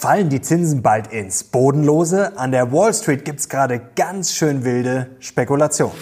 Fallen die Zinsen bald ins Bodenlose? An der Wall Street gibt's gerade ganz schön wilde Spekulationen.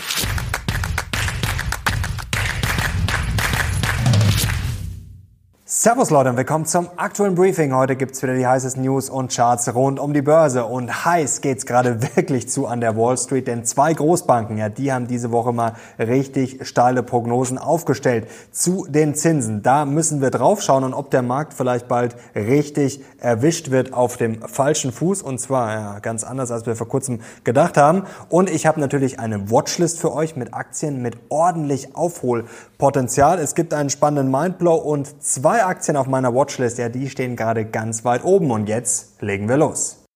Servus Leute und willkommen zum aktuellen Briefing. Heute gibt's wieder die heißesten News und Charts rund um die Börse. Und heiß geht's gerade wirklich zu an der Wall Street, denn zwei Großbanken, ja, die haben diese Woche mal richtig steile Prognosen aufgestellt zu den Zinsen. Da müssen wir draufschauen und ob der Markt vielleicht bald richtig erwischt wird auf dem falschen Fuß. Und zwar ja, ganz anders, als wir vor kurzem gedacht haben. Und ich habe natürlich eine Watchlist für euch mit Aktien mit ordentlich Aufholpotenzial. Es gibt einen spannenden Mindblow und zwei Aktien auf meiner Watchlist, ja, die stehen gerade ganz weit oben. Und jetzt legen wir los.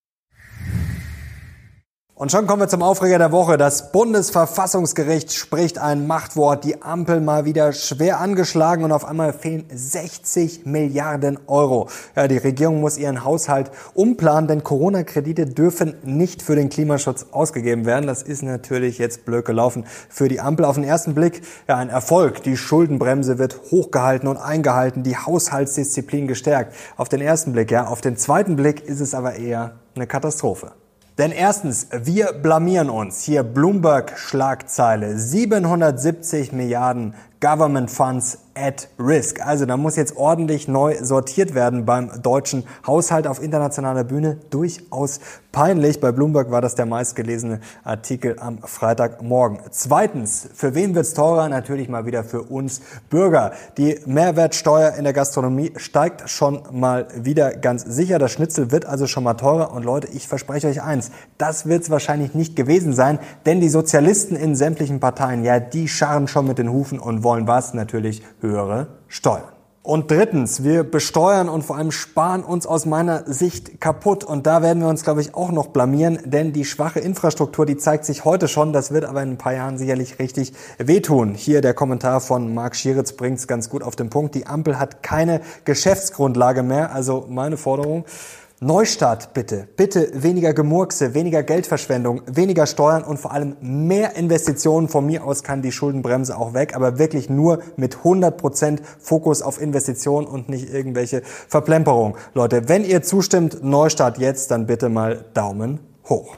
Und schon kommen wir zum Aufreger der Woche. Das Bundesverfassungsgericht spricht ein Machtwort. Die Ampel mal wieder schwer angeschlagen und auf einmal fehlen 60 Milliarden Euro. Ja, die Regierung muss ihren Haushalt umplanen, denn Corona-Kredite dürfen nicht für den Klimaschutz ausgegeben werden. Das ist natürlich jetzt blöd gelaufen für die Ampel. Auf den ersten Blick ja ein Erfolg. Die Schuldenbremse wird hochgehalten und eingehalten, die Haushaltsdisziplin gestärkt. Auf den ersten Blick, ja. Auf den zweiten Blick ist es aber eher eine Katastrophe. Denn erstens, wir blamieren uns. Hier Bloomberg Schlagzeile. 770 Milliarden Government Funds at Risk. Also da muss jetzt ordentlich neu sortiert werden beim deutschen Haushalt auf internationaler Bühne. Durchaus peinlich. Bei Bloomberg war das der meistgelesene Artikel am Freitagmorgen. Zweitens, für wen wird's teurer? Natürlich mal wieder für uns Bürger. Die Mehrwertsteuer in der Gastronomie steigt schon mal wieder ganz sicher. Das Schnitzel wird also schon mal teurer. Und Leute, ich verspreche euch eins, das wird's wahrscheinlich nicht gewesen sein, denn die Sozialisten in sämtlichen Parteien, ja, die scharren schon mit den Hufen und wollen was? Natürlich höhere Steuern. Und drittens, wir besteuern und vor allem sparen uns aus meiner Sicht kaputt. Und da werden wir uns, glaube ich, auch noch blamieren, denn die schwache Infrastruktur, die zeigt sich heute schon. Das wird aber in ein paar Jahren sicherlich richtig wehtun. Hier der Kommentar von Marc Schieritz bringt es ganz gut auf den Punkt. Die Ampel hat keine Geschäftsgrundlage mehr. Also meine Forderung, Neustart bitte. Bitte weniger Gemurkse, weniger Geldverschwendung, weniger Steuern und vor allem mehr Investitionen. Von mir aus kann die Schuldenbremse auch weg, aber wirklich nur mit 100% Fokus auf Investitionen und nicht irgendwelche Verplemperung. Leute, wenn ihr zustimmt, Neustart jetzt, dann bitte mal Daumen hoch.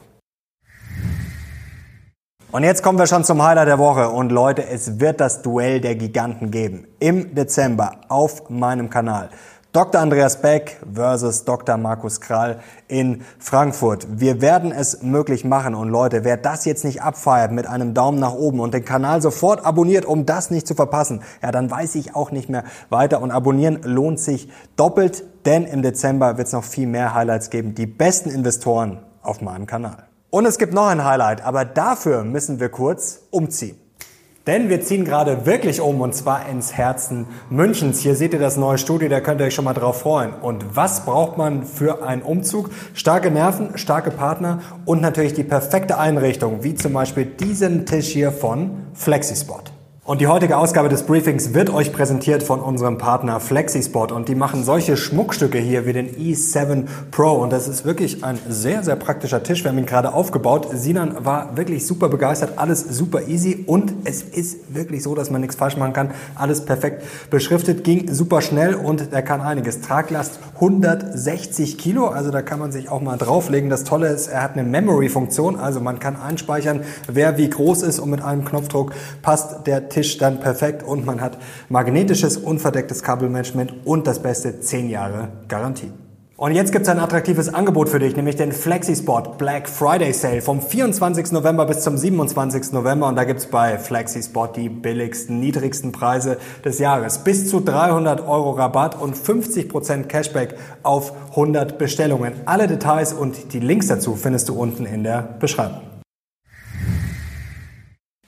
Und jetzt kommen wir schon zum Highlight der Woche. Und Leute, es wird das Duell der Giganten geben. Im Dezember auf meinem Kanal. Dr. Andreas Beck versus Dr. Markus Krall in Frankfurt. Wir werden es möglich machen. Und Leute, wer das jetzt nicht abfeiert mit einem Daumen nach oben und den Kanal sofort abonniert, um das nicht zu verpassen, ja, dann weiß ich auch nicht mehr weiter. Und abonnieren lohnt sich doppelt, denn im Dezember wird es noch viel mehr Highlights geben. Die besten Investoren auf meinem Kanal. Und es gibt noch ein Highlight, aber dafür müssen wir kurz umziehen. Denn wir ziehen gerade wirklich um und zwar ins Herzen Münchens. Hier seht ihr das neue Studio, da könnt ihr euch schon mal drauf freuen. Und was braucht man für einen Umzug? Starke Nerven, starke Partner und natürlich die perfekte Einrichtung, wie zum Beispiel diesen Tisch hier von Flexispot. Und die heutige Ausgabe des Briefings wird euch präsentiert von unserem Partner Flexispot und die machen solche Schmuckstücke hier wie den E7 Pro und das ist wirklich ein sehr, sehr praktischer Tisch. Wir haben ihn gerade aufgebaut. Sinan war wirklich super begeistert, alles super easy und es ist wirklich so, dass man nichts falsch machen kann. Alles perfekt beschriftet, ging super schnell und er kann einiges. Traglast 160 Kilo, also da kann man sich auch mal drauflegen. Das Tolle ist, er hat eine Memory-Funktion, also man kann einspeichern, wer wie groß ist und mit einem Knopfdruck passt der Tisch dann perfekt und man hat magnetisches, unverdecktes Kabelmanagement und das beste 10 Jahre Garantie. Und jetzt gibt es ein attraktives Angebot für dich, nämlich den Flexispot Black Friday Sale vom 24. November bis zum 27. November. Und da gibt es bei Flexispot die billigsten, niedrigsten Preise des Jahres. Bis zu 300 Euro Rabatt und 50% Cashback auf 100 Bestellungen. Alle Details und die Links dazu findest du unten in der Beschreibung.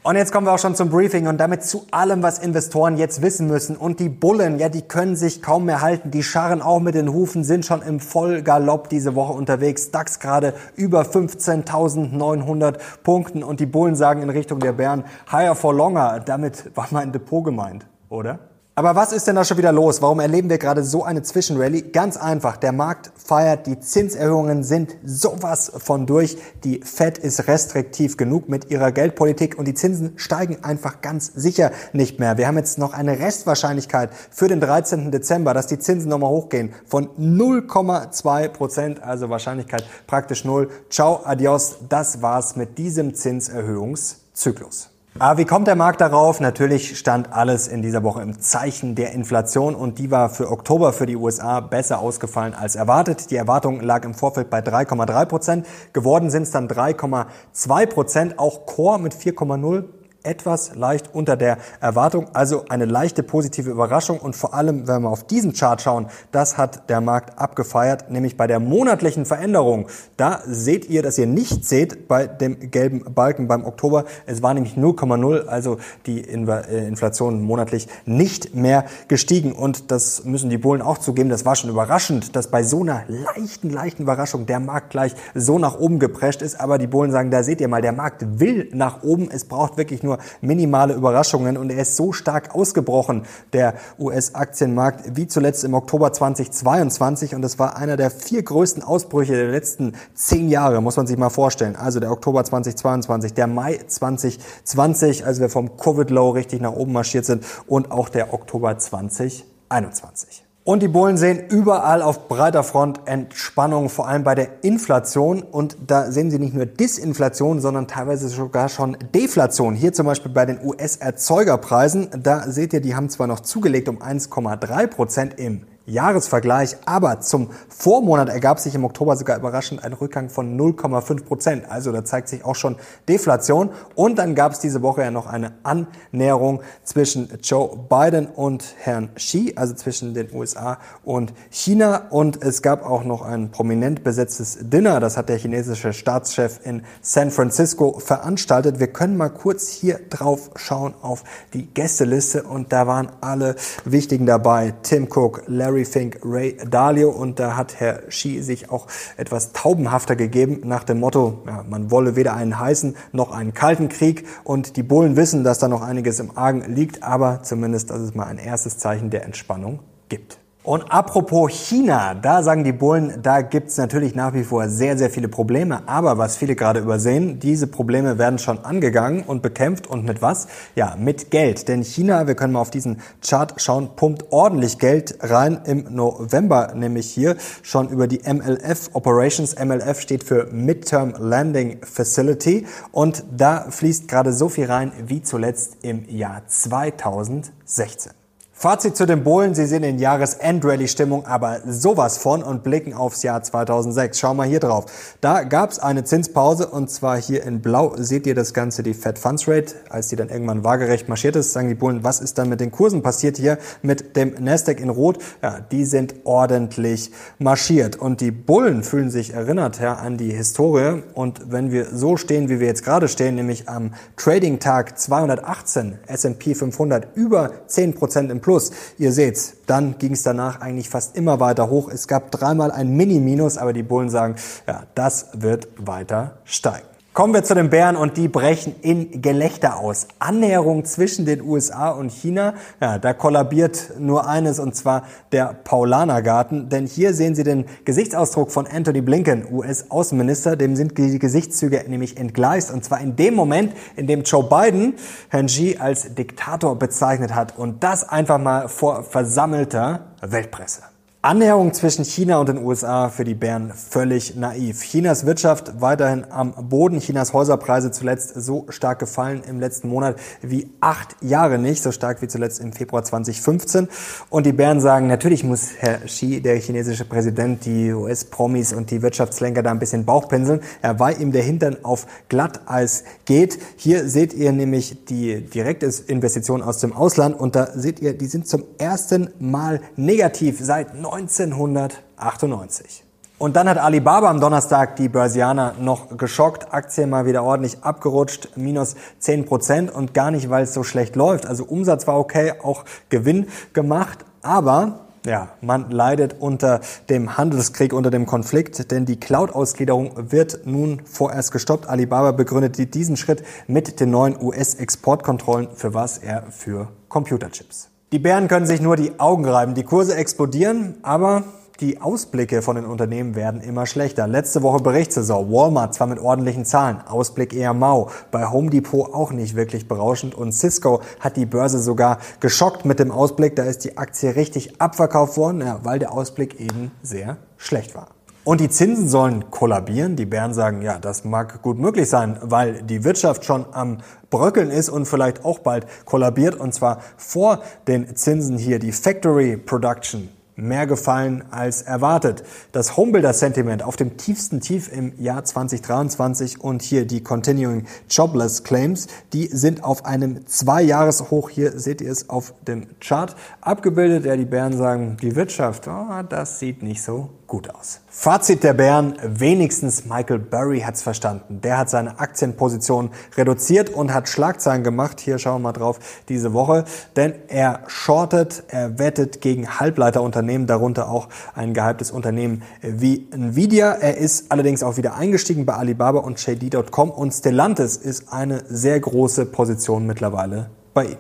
Und jetzt kommen wir auch schon zum Briefing und damit zu allem, was Investoren jetzt wissen müssen. Und die Bullen, ja, die können sich kaum mehr halten. Die scharren auch mit den Hufen, sind schon im Vollgalopp diese Woche unterwegs. DAX gerade über 15.900 Punkten und die Bullen sagen in Richtung der Bären, higher for longer. Damit war mein Depot gemeint, oder? Aber was ist denn da schon wieder los? Warum erleben wir gerade so eine Zwischenrallye? Ganz einfach, der Markt feiert, die Zinserhöhungen sind sowas von durch. Die Fed ist restriktiv genug mit ihrer Geldpolitik und die Zinsen steigen einfach ganz sicher nicht mehr. Wir haben jetzt noch eine Restwahrscheinlichkeit für den 13. Dezember, dass die Zinsen nochmal hochgehen von 0,2 Prozent, also Wahrscheinlichkeit praktisch null. Ciao, adios, das war's mit diesem Zinserhöhungszyklus. Aber wie kommt der Markt darauf? Natürlich stand alles in dieser Woche im Zeichen der Inflation und die war für Oktober für die USA besser ausgefallen als erwartet. Die Erwartung lag im Vorfeld bei 3,3 Prozent. Geworden sind es dann 3,2 Prozent. Auch Core mit 4,0 etwas leicht unter der Erwartung, also eine leichte positive Überraschung und vor allem, wenn wir auf diesen Chart schauen, das hat der Markt abgefeiert, nämlich bei der monatlichen Veränderung. Da seht ihr, dass ihr nicht seht bei dem gelben Balken beim Oktober. Es war nämlich 0,0, also die äh, Inflation monatlich nicht mehr gestiegen und das müssen die Bullen auch zugeben, das war schon überraschend, dass bei so einer leichten, leichten Überraschung der Markt gleich so nach oben geprescht ist, aber die Bullen sagen, da seht ihr mal, der Markt will nach oben, es braucht wirklich nur minimale Überraschungen und er ist so stark ausgebrochen, der US-Aktienmarkt, wie zuletzt im Oktober 2022 und das war einer der vier größten Ausbrüche der letzten zehn Jahre, muss man sich mal vorstellen. Also der Oktober 2022, der Mai 2020, als wir vom Covid-Low richtig nach oben marschiert sind und auch der Oktober 2021. Und die Bullen sehen überall auf breiter Front Entspannung, vor allem bei der Inflation. Und da sehen sie nicht nur Disinflation, sondern teilweise sogar schon Deflation. Hier zum Beispiel bei den US-Erzeugerpreisen. Da seht ihr, die haben zwar noch zugelegt um 1,3 Prozent im Jahresvergleich, aber zum Vormonat ergab sich im Oktober sogar überraschend ein Rückgang von 0,5 Prozent. Also da zeigt sich auch schon Deflation. Und dann gab es diese Woche ja noch eine Annäherung zwischen Joe Biden und Herrn Xi, also zwischen den USA und China. Und es gab auch noch ein prominent besetztes Dinner. Das hat der chinesische Staatschef in San Francisco veranstaltet. Wir können mal kurz hier drauf schauen auf die Gästeliste. Und da waren alle wichtigen dabei. Tim Cook, Larry Fink, Ray Dalio. Und da hat Herr Xi sich auch etwas taubenhafter gegeben nach dem Motto, ja, man wolle weder einen heißen noch einen kalten Krieg. Und die Bullen wissen, dass da noch einiges im Argen liegt, aber zumindest, dass es mal ein erstes Zeichen der Entspannung gibt. Und apropos China, da sagen die Bullen, da gibt's natürlich nach wie vor sehr, sehr viele Probleme. Aber was viele gerade übersehen, diese Probleme werden schon angegangen und bekämpft. Und mit was? Ja, mit Geld. Denn China, wir können mal auf diesen Chart schauen, pumpt ordentlich Geld rein im November, nämlich hier schon über die MLF Operations. MLF steht für Midterm Landing Facility. Und da fließt gerade so viel rein wie zuletzt im Jahr 2016. Fazit zu den Bullen, sie sind in Jahresend-Rally-Stimmung, aber sowas von und blicken aufs Jahr 2006. Schau mal hier drauf. Da gab es eine Zinspause und zwar hier in Blau seht ihr das Ganze, die Fed Funds Rate. Als die dann irgendwann waagerecht marschiert ist, sagen die Bullen, was ist dann mit den Kursen passiert hier mit dem Nasdaq in Rot? Ja, die sind ordentlich marschiert und die Bullen fühlen sich erinnert ja, an die Historie und wenn wir so stehen, wie wir jetzt gerade stehen, nämlich am Trading-Tag 218, S&P 500 über 10% im Plus. Ihr seht's, dann ging es danach eigentlich fast immer weiter hoch. Es gab dreimal ein Mini-Minus, aber die Bullen sagen, ja, das wird weiter steigen. Kommen wir zu den Bären und die brechen in Gelächter aus. Annäherung zwischen den USA und China, ja, da kollabiert nur eines und zwar der Paulanergarten. Denn hier sehen Sie den Gesichtsausdruck von Anthony Blinken, US-Außenminister. Dem sind die Gesichtszüge nämlich entgleist und zwar in dem Moment, in dem Joe Biden Herrn Xi als Diktator bezeichnet hat und das einfach mal vor versammelter Weltpresse. Annäherung zwischen China und den USA für die Bären völlig naiv. Chinas Wirtschaft weiterhin am Boden. Chinas Häuserpreise zuletzt so stark gefallen im letzten Monat wie acht Jahre nicht, so stark wie zuletzt im Februar 2015. Und die Bären sagen, natürlich muss Herr Xi, der chinesische Präsident, die US-Promis und die Wirtschaftslenker da ein bisschen Bauchpinseln, ja, weil ihm der Hintern auf Glatteis geht. Hier seht ihr nämlich die direkte Investition aus dem Ausland und da seht ihr, die sind zum ersten Mal negativ seit 1998. Und dann hat Alibaba am Donnerstag die Börsianer noch geschockt. Aktien mal wieder ordentlich abgerutscht, minus 10 Prozent und gar nicht, weil es so schlecht läuft. Also Umsatz war okay, auch Gewinn gemacht, aber ja, man leidet unter dem Handelskrieg, unter dem Konflikt, denn die Cloud-Ausgliederung wird nun vorerst gestoppt. Alibaba begründet diesen Schritt mit den neuen US-Exportkontrollen, für was er für Computerchips. Die Bären können sich nur die Augen reiben. Die Kurse explodieren, aber die Ausblicke von den Unternehmen werden immer schlechter. Letzte Woche Berichtssaison. Walmart zwar mit ordentlichen Zahlen, Ausblick eher mau. Bei Home Depot auch nicht wirklich berauschend. Und Cisco hat die Börse sogar geschockt mit dem Ausblick. Da ist die Aktie richtig abverkauft worden, ja, weil der Ausblick eben sehr schlecht war. Und die Zinsen sollen kollabieren. Die Bären sagen, ja, das mag gut möglich sein, weil die Wirtschaft schon am Bröckeln ist und vielleicht auch bald kollabiert. Und zwar vor den Zinsen hier die Factory Production mehr gefallen als erwartet. Das Homebuilder Sentiment auf dem tiefsten Tief im Jahr 2023 und hier die Continuing Jobless Claims, die sind auf einem Zwei-Jahres-Hoch. Hier seht ihr es auf dem Chart abgebildet. Ja, die Bären sagen, die Wirtschaft, oh, das sieht nicht so gut aus. Fazit der Bären, wenigstens Michael Burry hat's verstanden. Der hat seine Aktienposition reduziert und hat Schlagzeilen gemacht. Hier schauen wir mal drauf diese Woche. Denn er shortet, er wettet gegen Halbleiterunternehmen, darunter auch ein gehyptes Unternehmen wie Nvidia. Er ist allerdings auch wieder eingestiegen bei Alibaba und JD.com und Stellantis ist eine sehr große Position mittlerweile bei ihm.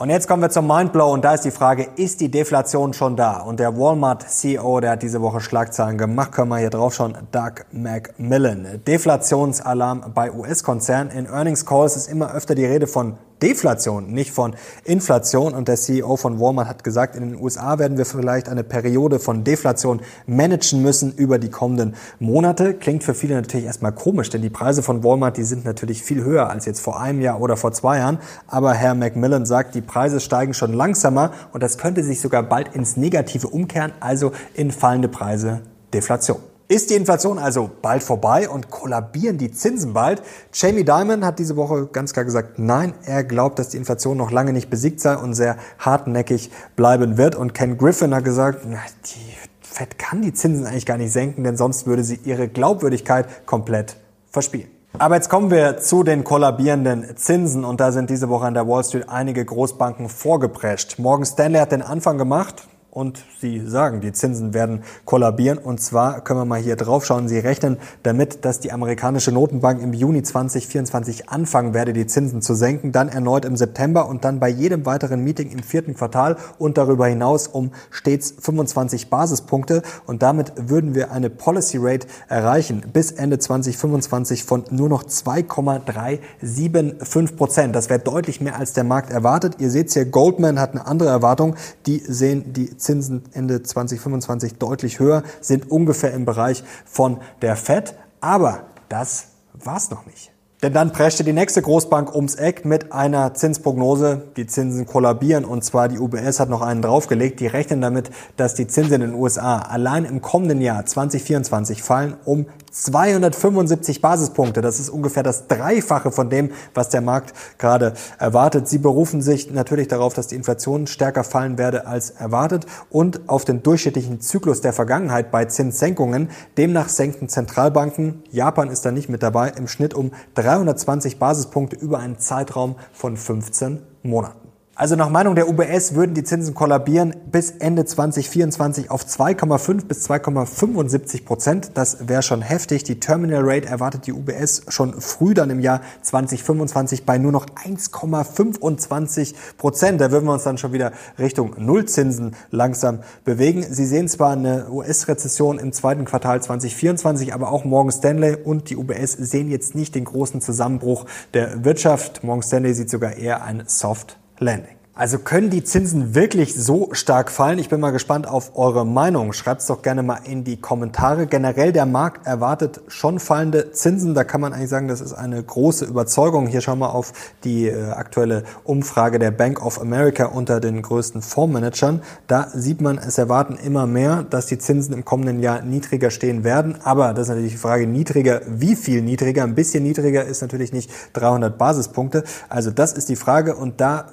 Und jetzt kommen wir zum Mindblow und da ist die Frage, ist die Deflation schon da? Und der Walmart-CEO, der hat diese Woche Schlagzeilen gemacht, können wir hier drauf schauen, Doug McMillan. Deflationsalarm bei US-Konzernen. In Earnings Calls ist immer öfter die Rede von Deflation, nicht von Inflation. Und der CEO von Walmart hat gesagt, in den USA werden wir vielleicht eine Periode von Deflation managen müssen über die kommenden Monate. Klingt für viele natürlich erstmal komisch, denn die Preise von Walmart, die sind natürlich viel höher als jetzt vor einem Jahr oder vor zwei Jahren. Aber Herr Macmillan sagt, die Preise steigen schon langsamer und das könnte sich sogar bald ins Negative umkehren, also in fallende Preise Deflation. Ist die Inflation also bald vorbei und kollabieren die Zinsen bald? Jamie Dimon hat diese Woche ganz klar gesagt, nein, er glaubt, dass die Inflation noch lange nicht besiegt sei und sehr hartnäckig bleiben wird. Und Ken Griffin hat gesagt, na, die Fed kann die Zinsen eigentlich gar nicht senken, denn sonst würde sie ihre Glaubwürdigkeit komplett verspielen. Aber jetzt kommen wir zu den kollabierenden Zinsen und da sind diese Woche an der Wall Street einige Großbanken vorgeprescht. Morgan Stanley hat den Anfang gemacht, und sie sagen, die Zinsen werden kollabieren. Und zwar können wir mal hier drauf schauen. Sie rechnen damit, dass die amerikanische Notenbank im Juni 2024 anfangen werde, die Zinsen zu senken, dann erneut im September und dann bei jedem weiteren Meeting im vierten Quartal und darüber hinaus um stets 25 Basispunkte. Und damit würden wir eine Policy Rate erreichen bis Ende 2025 von nur noch 2,375 Prozent. Das wäre deutlich mehr als der Markt erwartet. Ihr seht hier, Goldman hat eine andere Erwartung. Die sehen die Zinsen Ende 2025 deutlich höher, sind ungefähr im Bereich von der Fed. Aber das war's noch nicht. Denn dann preschte die nächste Großbank ums Eck mit einer Zinsprognose. Die Zinsen kollabieren und zwar die UBS hat noch einen draufgelegt. Die rechnen damit, dass die Zinsen in den USA allein im kommenden Jahr 2024 fallen um 275 Basispunkte. Das ist ungefähr das Dreifache von dem, was der Markt gerade erwartet. Sie berufen sich natürlich darauf, dass die Inflation stärker fallen werde als erwartet und auf den durchschnittlichen Zyklus der Vergangenheit bei Zinssenkungen. Demnach senken Zentralbanken, Japan ist da nicht mit dabei, im Schnitt um 320 Basispunkte über einen Zeitraum von 15 Monaten. Also nach Meinung der UBS würden die Zinsen kollabieren bis Ende 2024 auf 2,5 bis 2,75 Prozent. Das wäre schon heftig. Die Terminal Rate erwartet die UBS schon früh dann im Jahr 2025 bei nur noch 1,25 Prozent. Da würden wir uns dann schon wieder Richtung Nullzinsen langsam bewegen. Sie sehen zwar eine US-Rezession im zweiten Quartal 2024, aber auch Morgan Stanley und die UBS sehen jetzt nicht den großen Zusammenbruch der Wirtschaft. Morgan Stanley sieht sogar eher ein Soft landing. Also können die Zinsen wirklich so stark fallen? Ich bin mal gespannt auf eure Meinung. Schreibt es doch gerne mal in die Kommentare. Generell der Markt erwartet schon fallende Zinsen. Da kann man eigentlich sagen, das ist eine große Überzeugung. Hier schauen wir auf die äh, aktuelle Umfrage der Bank of America unter den größten Fondsmanagern. Da sieht man, es erwarten immer mehr, dass die Zinsen im kommenden Jahr niedriger stehen werden. Aber das ist natürlich die Frage, niedriger, wie viel niedriger? Ein bisschen niedriger ist natürlich nicht 300 Basispunkte. Also das ist die Frage und da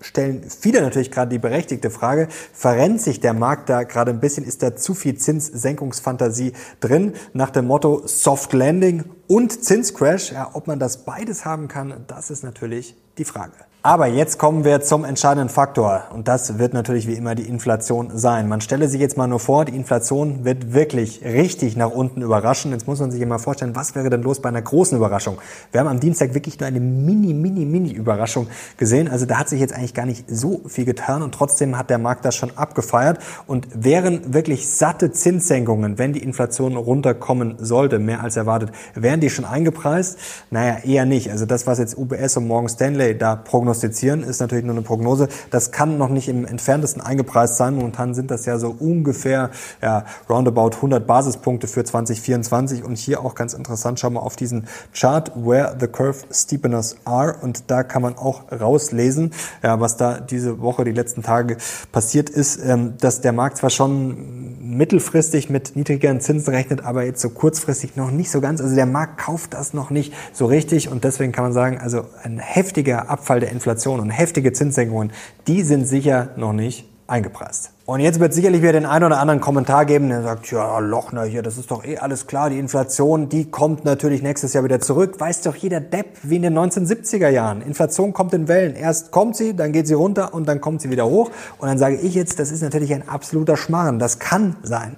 stellen viele natürlich gerade die berechtigte Frage, verrennt sich der Markt da gerade ein bisschen, ist da zu viel Zinssenkungsfantasie drin, nach dem Motto Soft Landing und Zinscrash, ja, ob man das beides haben kann, das ist natürlich die Frage. Aber jetzt kommen wir zum entscheidenden Faktor und das wird natürlich wie immer die Inflation sein. Man stelle sich jetzt mal nur vor, die Inflation wird wirklich richtig nach unten überraschen. Jetzt muss man sich mal vorstellen, was wäre denn los bei einer großen Überraschung? Wir haben am Dienstag wirklich nur eine mini, mini, mini Überraschung gesehen. Also da hat sich jetzt eigentlich gar nicht so viel getan und trotzdem hat der Markt das schon abgefeiert und wären wirklich satte Zinssenkungen, wenn die Inflation runterkommen sollte, mehr als erwartet, wären die schon eingepreist? Naja, eher nicht. Also das, was jetzt UBS und Morgan Stanley da prognostizieren, prognostizieren, ist natürlich nur eine Prognose. Das kann noch nicht im entferntesten eingepreist sein. Momentan sind das ja so ungefähr ja, roundabout 100 Basispunkte für 2024. Und hier auch ganz interessant, schauen wir auf diesen Chart, where the curve steepeners are. Und da kann man auch rauslesen, ja, was da diese Woche, die letzten Tage passiert ist, ähm, dass der Markt zwar schon mittelfristig mit niedrigeren Zinsen rechnet, aber jetzt so kurzfristig noch nicht so ganz. Also der Markt kauft das noch nicht so richtig und deswegen kann man sagen, also ein heftiger Abfall der Inflation und heftige Zinssenkungen, die sind sicher noch nicht eingepreist. Und jetzt wird sicherlich wieder den einen oder anderen Kommentar geben, der sagt, ja, Lochner hier, das ist doch eh alles klar, die Inflation, die kommt natürlich nächstes Jahr wieder zurück. Weiß doch jeder Depp, wie in den 1970er Jahren. Inflation kommt in Wellen. Erst kommt sie, dann geht sie runter und dann kommt sie wieder hoch. Und dann sage ich jetzt, das ist natürlich ein absoluter Schmarrn. Das kann sein.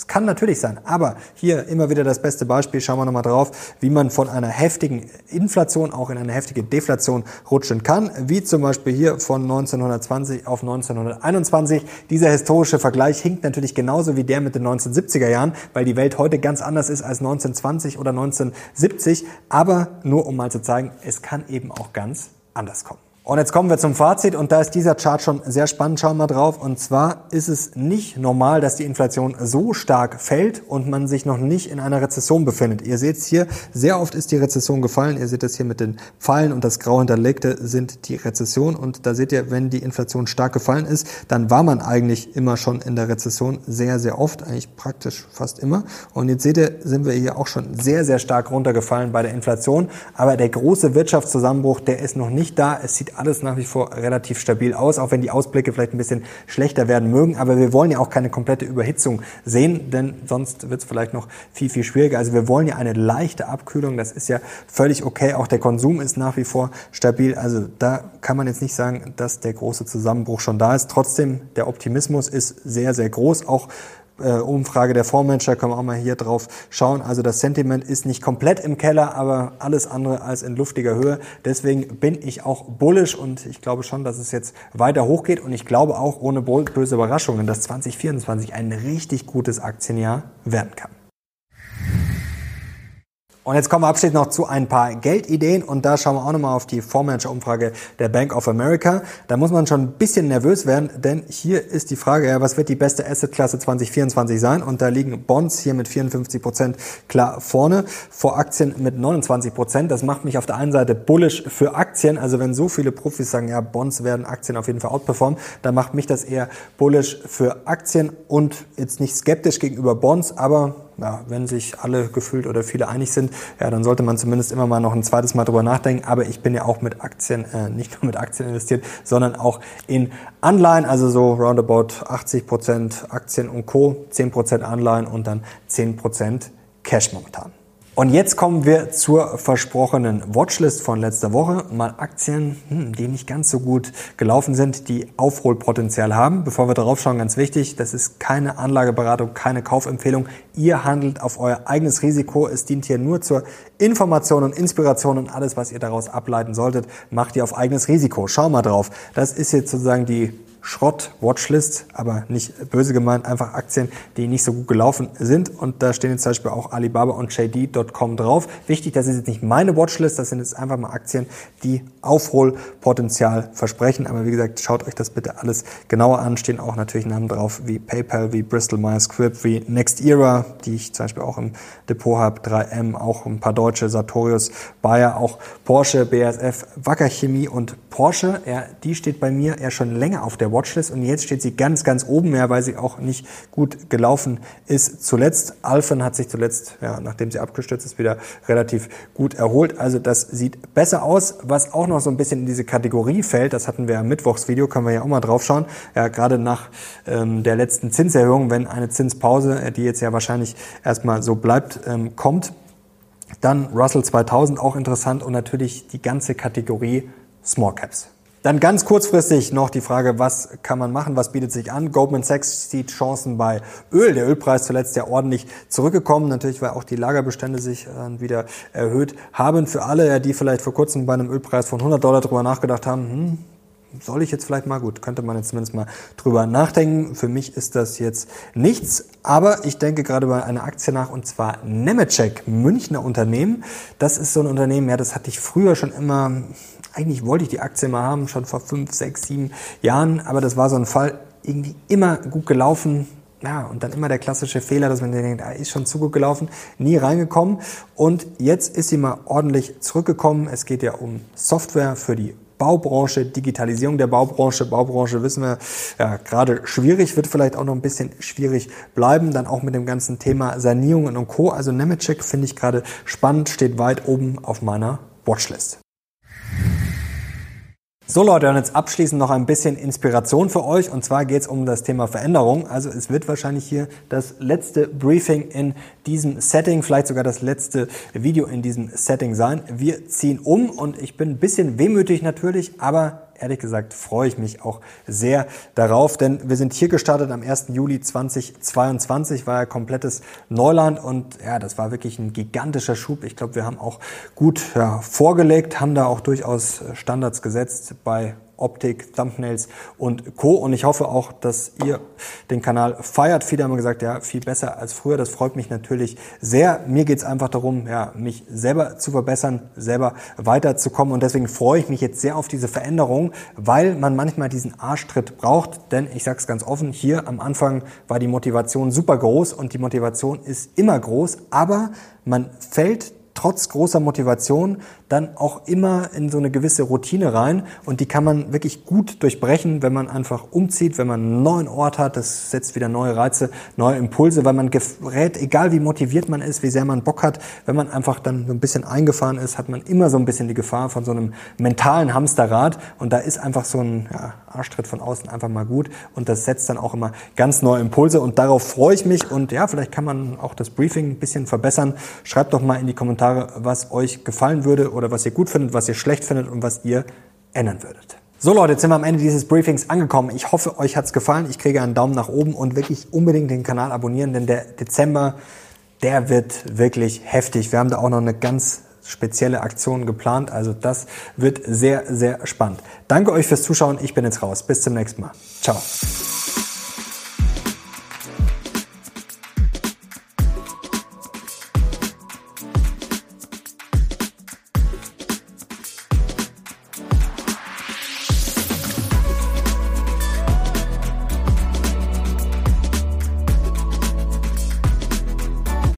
Es kann natürlich sein, aber hier immer wieder das beste Beispiel, schauen wir nochmal drauf, wie man von einer heftigen Inflation auch in eine heftige Deflation rutschen kann, wie zum Beispiel hier von 1920 auf 1921. Dieser historische Vergleich hinkt natürlich genauso wie der mit den 1970er Jahren, weil die Welt heute ganz anders ist als 1920 oder 1970, aber nur um mal zu zeigen, es kann eben auch ganz anders kommen. Und jetzt kommen wir zum Fazit und da ist dieser Chart schon sehr spannend. Schauen wir mal drauf. Und zwar ist es nicht normal, dass die Inflation so stark fällt und man sich noch nicht in einer Rezession befindet. Ihr seht es hier, sehr oft ist die Rezession gefallen. Ihr seht es hier mit den Pfeilen und das grau hinterlegte sind die Rezession. Und da seht ihr, wenn die Inflation stark gefallen ist, dann war man eigentlich immer schon in der Rezession sehr, sehr oft, eigentlich praktisch fast immer. Und jetzt seht ihr, sind wir hier auch schon sehr, sehr stark runtergefallen bei der Inflation. Aber der große Wirtschaftszusammenbruch, der ist noch nicht da. Es sieht alles nach wie vor relativ stabil aus, auch wenn die Ausblicke vielleicht ein bisschen schlechter werden mögen. Aber wir wollen ja auch keine komplette Überhitzung sehen, denn sonst wird es vielleicht noch viel, viel schwieriger. Also wir wollen ja eine leichte Abkühlung. Das ist ja völlig okay. Auch der Konsum ist nach wie vor stabil. Also da kann man jetzt nicht sagen, dass der große Zusammenbruch schon da ist. Trotzdem, der Optimismus ist sehr, sehr groß. Auch äh, Umfrage der Fondsmanager, können wir auch mal hier drauf schauen. Also das Sentiment ist nicht komplett im Keller, aber alles andere als in luftiger Höhe. Deswegen bin ich auch bullish und ich glaube schon, dass es jetzt weiter hochgeht und ich glaube auch ohne böse Überraschungen, dass 2024 ein richtig gutes Aktienjahr werden kann. Und jetzt kommen wir abschließend noch zu ein paar Geldideen und da schauen wir auch nochmal auf die Fondsmanager-Umfrage der Bank of America. Da muss man schon ein bisschen nervös werden, denn hier ist die Frage, ja, was wird die beste Assetklasse 2024 sein? Und da liegen Bonds hier mit 54 Prozent klar vorne, vor Aktien mit 29 Prozent. Das macht mich auf der einen Seite bullish für Aktien. Also wenn so viele Profis sagen, ja, Bonds werden Aktien auf jeden Fall outperformen, dann macht mich das eher bullish für Aktien und jetzt nicht skeptisch gegenüber Bonds, aber ja, wenn sich alle gefühlt oder viele einig sind, ja, dann sollte man zumindest immer mal noch ein zweites Mal drüber nachdenken. Aber ich bin ja auch mit Aktien, äh, nicht nur mit Aktien investiert, sondern auch in Anleihen, also so roundabout 80 Prozent Aktien und Co., 10 Prozent Anleihen und dann 10 Prozent Cash momentan. Und jetzt kommen wir zur versprochenen Watchlist von letzter Woche. Mal Aktien, hm, die nicht ganz so gut gelaufen sind, die Aufholpotenzial haben. Bevor wir darauf schauen, ganz wichtig, das ist keine Anlageberatung, keine Kaufempfehlung. Ihr handelt auf euer eigenes Risiko. Es dient hier nur zur Information und Inspiration und alles, was ihr daraus ableiten solltet, macht ihr auf eigenes Risiko. Schau mal drauf. Das ist jetzt sozusagen die Schrott-Watchlist, aber nicht böse gemeint, einfach Aktien, die nicht so gut gelaufen sind. Und da stehen jetzt zum Beispiel auch Alibaba und JD.com drauf. Wichtig, das ist jetzt nicht meine Watchlist, das sind jetzt einfach mal Aktien, die Aufholpotenzial versprechen. Aber wie gesagt, schaut euch das bitte alles genauer an. Stehen auch natürlich Namen drauf wie PayPal, wie Bristol Myers Squibb, wie Next Era, die ich zum Beispiel auch im Depot habe, 3M, auch ein paar deutsche, Sartorius, Bayer, auch Porsche, BASF, Wacker Chemie und Porsche. Ja, die steht bei mir eher schon länger auf der Watchlist und jetzt steht sie ganz, ganz oben, ja, weil sie auch nicht gut gelaufen ist zuletzt. Alphen hat sich zuletzt, ja, nachdem sie abgestürzt ist, wieder relativ gut erholt. Also das sieht besser aus. Was auch noch so ein bisschen in diese Kategorie fällt, das hatten wir im Mittwochsvideo, können wir ja auch mal drauf schauen. Ja, gerade nach ähm, der letzten Zinserhöhung, wenn eine Zinspause, äh, die jetzt ja wahrscheinlich erstmal so bleibt, ähm, kommt, dann Russell 2000 auch interessant und natürlich die ganze Kategorie Small Caps. Dann ganz kurzfristig noch die Frage, was kann man machen, was bietet sich an? Goldman Sachs sieht Chancen bei Öl. Der Ölpreis zuletzt ja ordentlich zurückgekommen, natürlich weil auch die Lagerbestände sich äh, wieder erhöht haben. Für alle, die vielleicht vor kurzem bei einem Ölpreis von 100 Dollar drüber nachgedacht haben, hm, soll ich jetzt vielleicht mal, gut, könnte man jetzt zumindest mal drüber nachdenken. Für mich ist das jetzt nichts, aber ich denke gerade bei einer Aktie nach und zwar Nemetschek, Münchner Unternehmen. Das ist so ein Unternehmen, ja, das hatte ich früher schon immer, eigentlich wollte ich die Aktie mal haben, schon vor fünf, sechs, sieben Jahren, aber das war so ein Fall, irgendwie immer gut gelaufen, ja, und dann immer der klassische Fehler, dass man denkt, ah, ist schon zu gut gelaufen, nie reingekommen. Und jetzt ist sie mal ordentlich zurückgekommen. Es geht ja um Software für die Baubranche, Digitalisierung der Baubranche. Baubranche wissen wir, ja, gerade schwierig, wird vielleicht auch noch ein bisschen schwierig bleiben. Dann auch mit dem ganzen Thema Sanierungen und Co. Also Nemetschek finde ich gerade spannend, steht weit oben auf meiner Watchlist. So Leute, und jetzt abschließend noch ein bisschen Inspiration für euch. Und zwar geht es um das Thema Veränderung. Also es wird wahrscheinlich hier das letzte Briefing in diesem Setting, vielleicht sogar das letzte Video in diesem Setting sein. Wir ziehen um und ich bin ein bisschen wehmütig natürlich, aber ehrlich gesagt freue ich mich auch sehr darauf, denn wir sind hier gestartet am 1. Juli 2022, war ja komplettes Neuland und ja, das war wirklich ein gigantischer Schub. Ich glaube, wir haben auch gut ja, vorgelegt, haben da auch durchaus Standards gesetzt bei Optik, Thumbnails und Co. Und ich hoffe auch, dass ihr den Kanal feiert. Viele haben gesagt, ja, viel besser als früher. Das freut mich natürlich sehr. Mir geht es einfach darum, ja, mich selber zu verbessern, selber weiterzukommen. Und deswegen freue ich mich jetzt sehr auf diese Veränderung, weil man manchmal diesen Arschtritt braucht. Denn ich sage es ganz offen, hier am Anfang war die Motivation super groß und die Motivation ist immer groß, aber man fällt trotz großer Motivation dann auch immer in so eine gewisse Routine rein. Und die kann man wirklich gut durchbrechen, wenn man einfach umzieht, wenn man einen neuen Ort hat, das setzt wieder neue Reize, neue Impulse, weil man gerät, egal wie motiviert man ist, wie sehr man Bock hat, wenn man einfach dann so ein bisschen eingefahren ist, hat man immer so ein bisschen die Gefahr von so einem mentalen Hamsterrad. Und da ist einfach so ein ja, Arschtritt von außen einfach mal gut und das setzt dann auch immer ganz neue Impulse und darauf freue ich mich und ja, vielleicht kann man auch das Briefing ein bisschen verbessern. Schreibt doch mal in die Kommentare, was euch gefallen würde oder was ihr gut findet, was ihr schlecht findet und was ihr ändern würdet. So Leute, jetzt sind wir am Ende dieses Briefings angekommen. Ich hoffe, euch hat's gefallen. Ich kriege einen Daumen nach oben und wirklich unbedingt den Kanal abonnieren, denn der Dezember, der wird wirklich heftig. Wir haben da auch noch eine ganz spezielle Aktion geplant. Also das wird sehr, sehr spannend. Danke euch fürs Zuschauen. Ich bin jetzt raus. Bis zum nächsten Mal. Ciao.